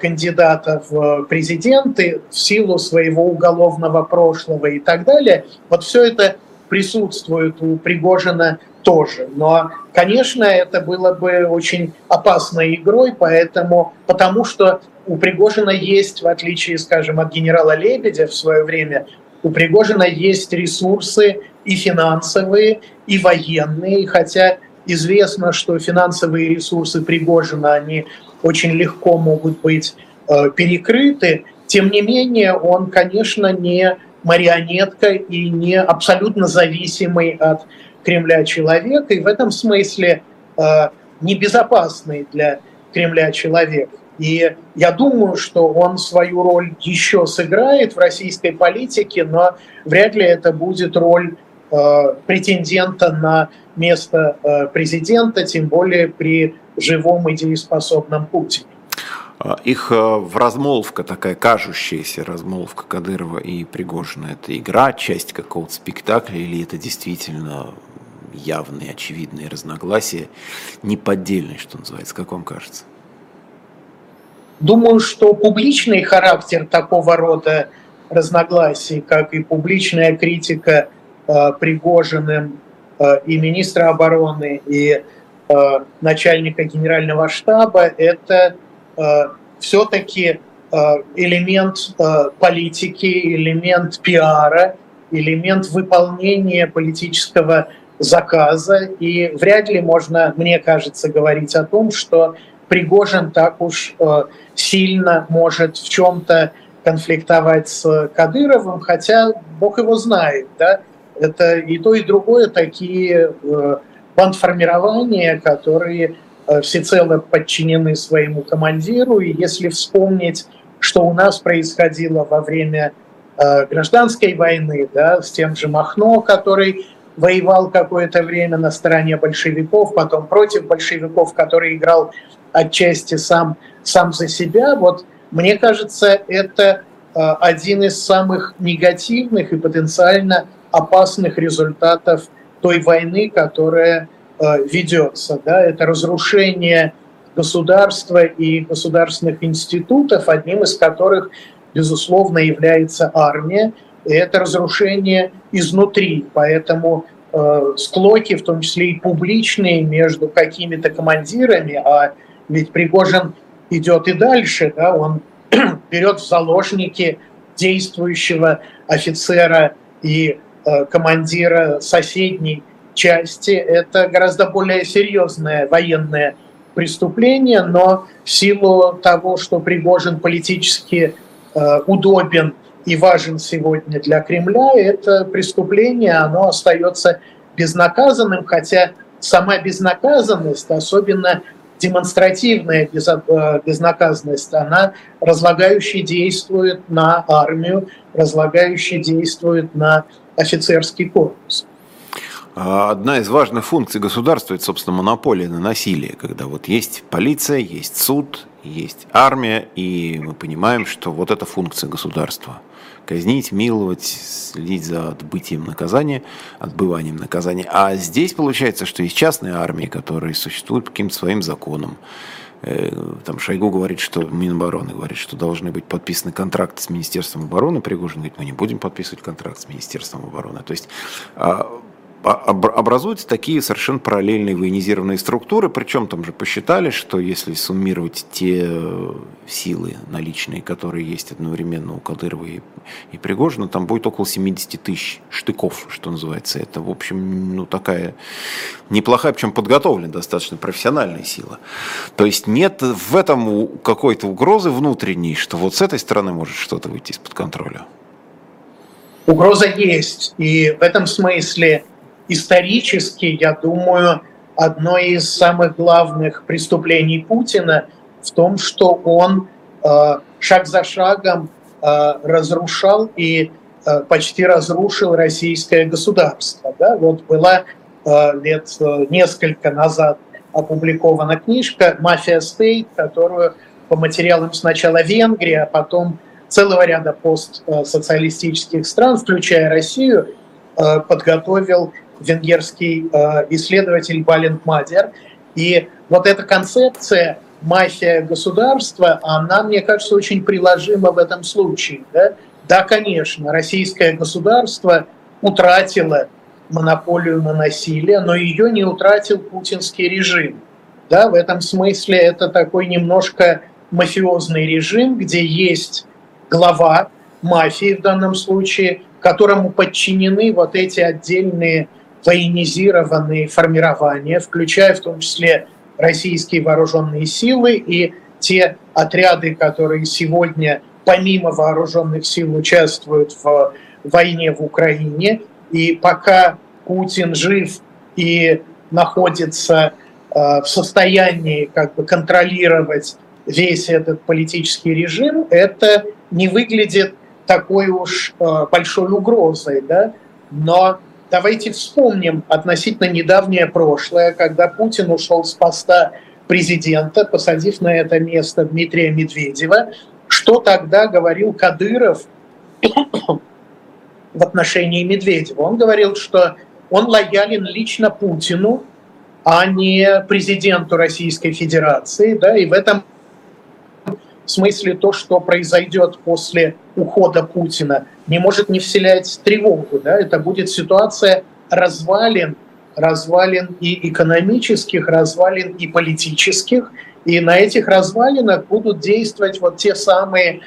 кандидата в президенты в силу своего уголовного прошлого и так далее. Вот все это присутствует у Пригожина тоже. Но, конечно, это было бы очень опасной игрой, поэтому, потому что у Пригожина есть, в отличие, скажем, от генерала Лебедя в свое время, у Пригожина есть ресурсы и финансовые, и военные, хотя известно, что финансовые ресурсы Пригожина, они очень легко могут быть э, перекрыты, тем не менее он, конечно, не марионетка и не абсолютно зависимый от Кремля человек, и в этом смысле э, небезопасный для Кремля человек. И я думаю, что он свою роль еще сыграет в российской политике, но вряд ли это будет роль претендента на место э, президента, тем более при живом и дееспособном Путине. А, их э, в размолвка, такая кажущаяся размолвка Кадырова и Пригожина, это игра, часть какого-то спектакля, или это действительно явные, очевидные разногласия, неподдельные, что называется, как вам кажется? Думаю, что публичный характер такого рода разногласий, как и публичная критика э, Пригожиным э, и министра обороны, и э, начальника генерального штаба, это э, все-таки э, элемент э, политики, элемент пиара, элемент выполнения политического заказа, и вряд ли можно, мне кажется, говорить о том, что Пригожин так уж э, сильно может в чем-то конфликтовать с Кадыровым, хотя Бог его знает, да, это и то, и другое такие э, бандформирования, которые э, всецело подчинены своему командиру, и если вспомнить, что у нас происходило во время гражданской войны, да, с тем же Махно, который воевал какое-то время на стороне большевиков, потом против большевиков, который играл отчасти сам, сам за себя. Вот мне кажется, это э, один из самых негативных и потенциально опасных результатов той войны, которая э, ведется. Да? Это разрушение государства и государственных институтов, одним из которых, безусловно, является армия и это разрушение изнутри. Поэтому э, склоки, в том числе и публичные, между какими-то командирами, а ведь Пригожин идет и дальше, да, он берет в заложники действующего офицера и командира соседней части. Это гораздо более серьезное военное преступление, но в силу того, что Пригожин политически э, удобен и важен сегодня для Кремля, это преступление, оно остается безнаказанным, хотя сама безнаказанность, особенно демонстративная э, безнаказанность, она разлагающе действует на армию, разлагающе действует на офицерский корпус. А одна из важных функций государства – это, собственно, монополия на насилие, когда вот есть полиция, есть суд, есть армия, и мы понимаем, что вот это функция государства – казнить, миловать, следить за отбытием наказания, отбыванием наказания. А здесь получается, что есть частные армии, которые существуют по каким-то своим законам. Э, там Шойгу говорит, что Минобороны говорит, что должны быть подписаны контракты с Министерством обороны. Пригожин говорит, мы не будем подписывать контракт с Министерством обороны. То есть а, образуются такие совершенно параллельные военизированные структуры, причем там же посчитали, что если суммировать те э, силы наличные, которые есть одновременно у Кадырова и, и Пригожина, там будет около 70 тысяч штыков, что называется. Это, в общем, ну, такая неплохая, причем подготовленная, достаточно профессиональная сила. То есть нет в этом какой-то угрозы внутренней, что вот с этой стороны может что-то выйти из-под контроля. Угроза есть, и в этом смысле исторически, я думаю, одно из самых главных преступлений Путина в том, что он э, шаг за шагом э, разрушал и э, почти разрушил российское государство. Да? Вот была э, лет э, несколько назад опубликована книжка «Мафия Стейт», которую по материалам сначала Венгрии, а потом целого ряда постсоциалистических стран, включая Россию, э, подготовил венгерский э, исследователь Балент Мадер. И вот эта концепция мафия государства, она, мне кажется, очень приложима в этом случае. Да, да конечно, российское государство утратило монополию на насилие, но ее не утратил путинский режим. Да, в этом смысле это такой немножко мафиозный режим, где есть глава мафии в данном случае, которому подчинены вот эти отдельные военизированные формирования, включая в том числе российские вооруженные силы и те отряды, которые сегодня помимо вооруженных сил участвуют в войне в Украине. И пока Путин жив и находится э, в состоянии как бы контролировать весь этот политический режим, это не выглядит такой уж э, большой угрозой, да? Но Давайте вспомним относительно недавнее прошлое, когда Путин ушел с поста президента, посадив на это место Дмитрия Медведева. Что тогда говорил Кадыров в отношении Медведева? Он говорил, что он лоялен лично Путину, а не президенту Российской Федерации. Да, и в этом в смысле то, что произойдет после ухода Путина, не может не вселять тревогу. Да? Это будет ситуация развалин, развалин и экономических, развалин и политических. И на этих развалинах будут действовать вот те самые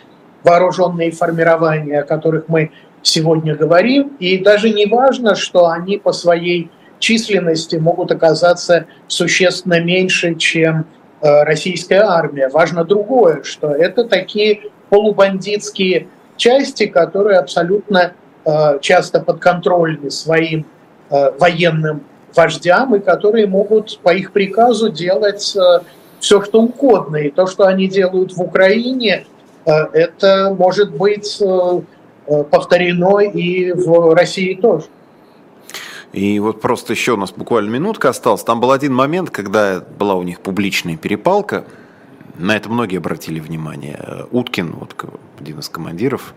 вооруженные формирования, о которых мы сегодня говорим. И даже не важно, что они по своей численности могут оказаться существенно меньше, чем российская армия. Важно другое, что это такие полубандитские части, которые абсолютно э, часто подконтрольны своим э, военным вождям и которые могут по их приказу делать все, что угодно. И то, что они делают в Украине, это может быть повторено и в России тоже. И вот просто еще у нас буквально минутка осталась. Там был один момент, когда была у них публичная перепалка. На это многие обратили внимание. Уткин, вот один из командиров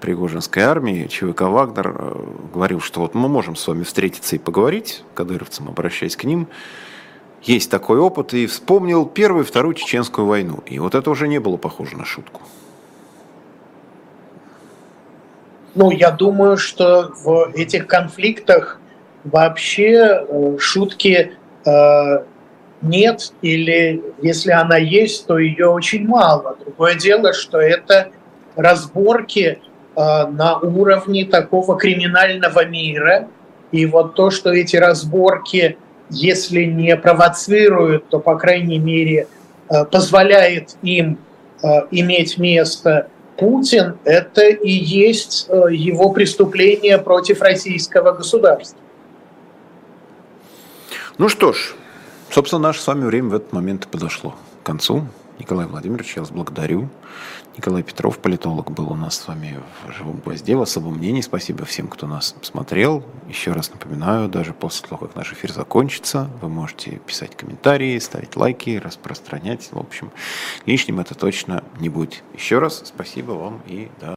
Пригожинской армии, ЧВК «Вагнер», э, говорил, что вот мы можем с вами встретиться и поговорить, кадыровцам, обращаясь к ним. Есть такой опыт, и вспомнил Первую и Вторую Чеченскую войну. И вот это уже не было похоже на шутку. Ну, я думаю, что в этих конфликтах вообще э, шутки э, нет, или если она есть, то ее очень мало. Другое дело, что это разборки э, на уровне такого криминального мира. И вот то, что эти разборки, если не провоцируют, то, по крайней мере, позволяет им иметь место Путин, это и есть его преступление против российского государства. Ну что ж, собственно, наше с вами время в этот момент подошло к концу. Николай Владимирович, я вас благодарю. Николай Петров, политолог, был у нас с вами в «Живом гвозде» в особом мнении. Спасибо всем, кто нас смотрел. Еще раз напоминаю, даже после того, как наш эфир закончится, вы можете писать комментарии, ставить лайки, распространять. В общем, лишним это точно не будет. Еще раз спасибо вам и до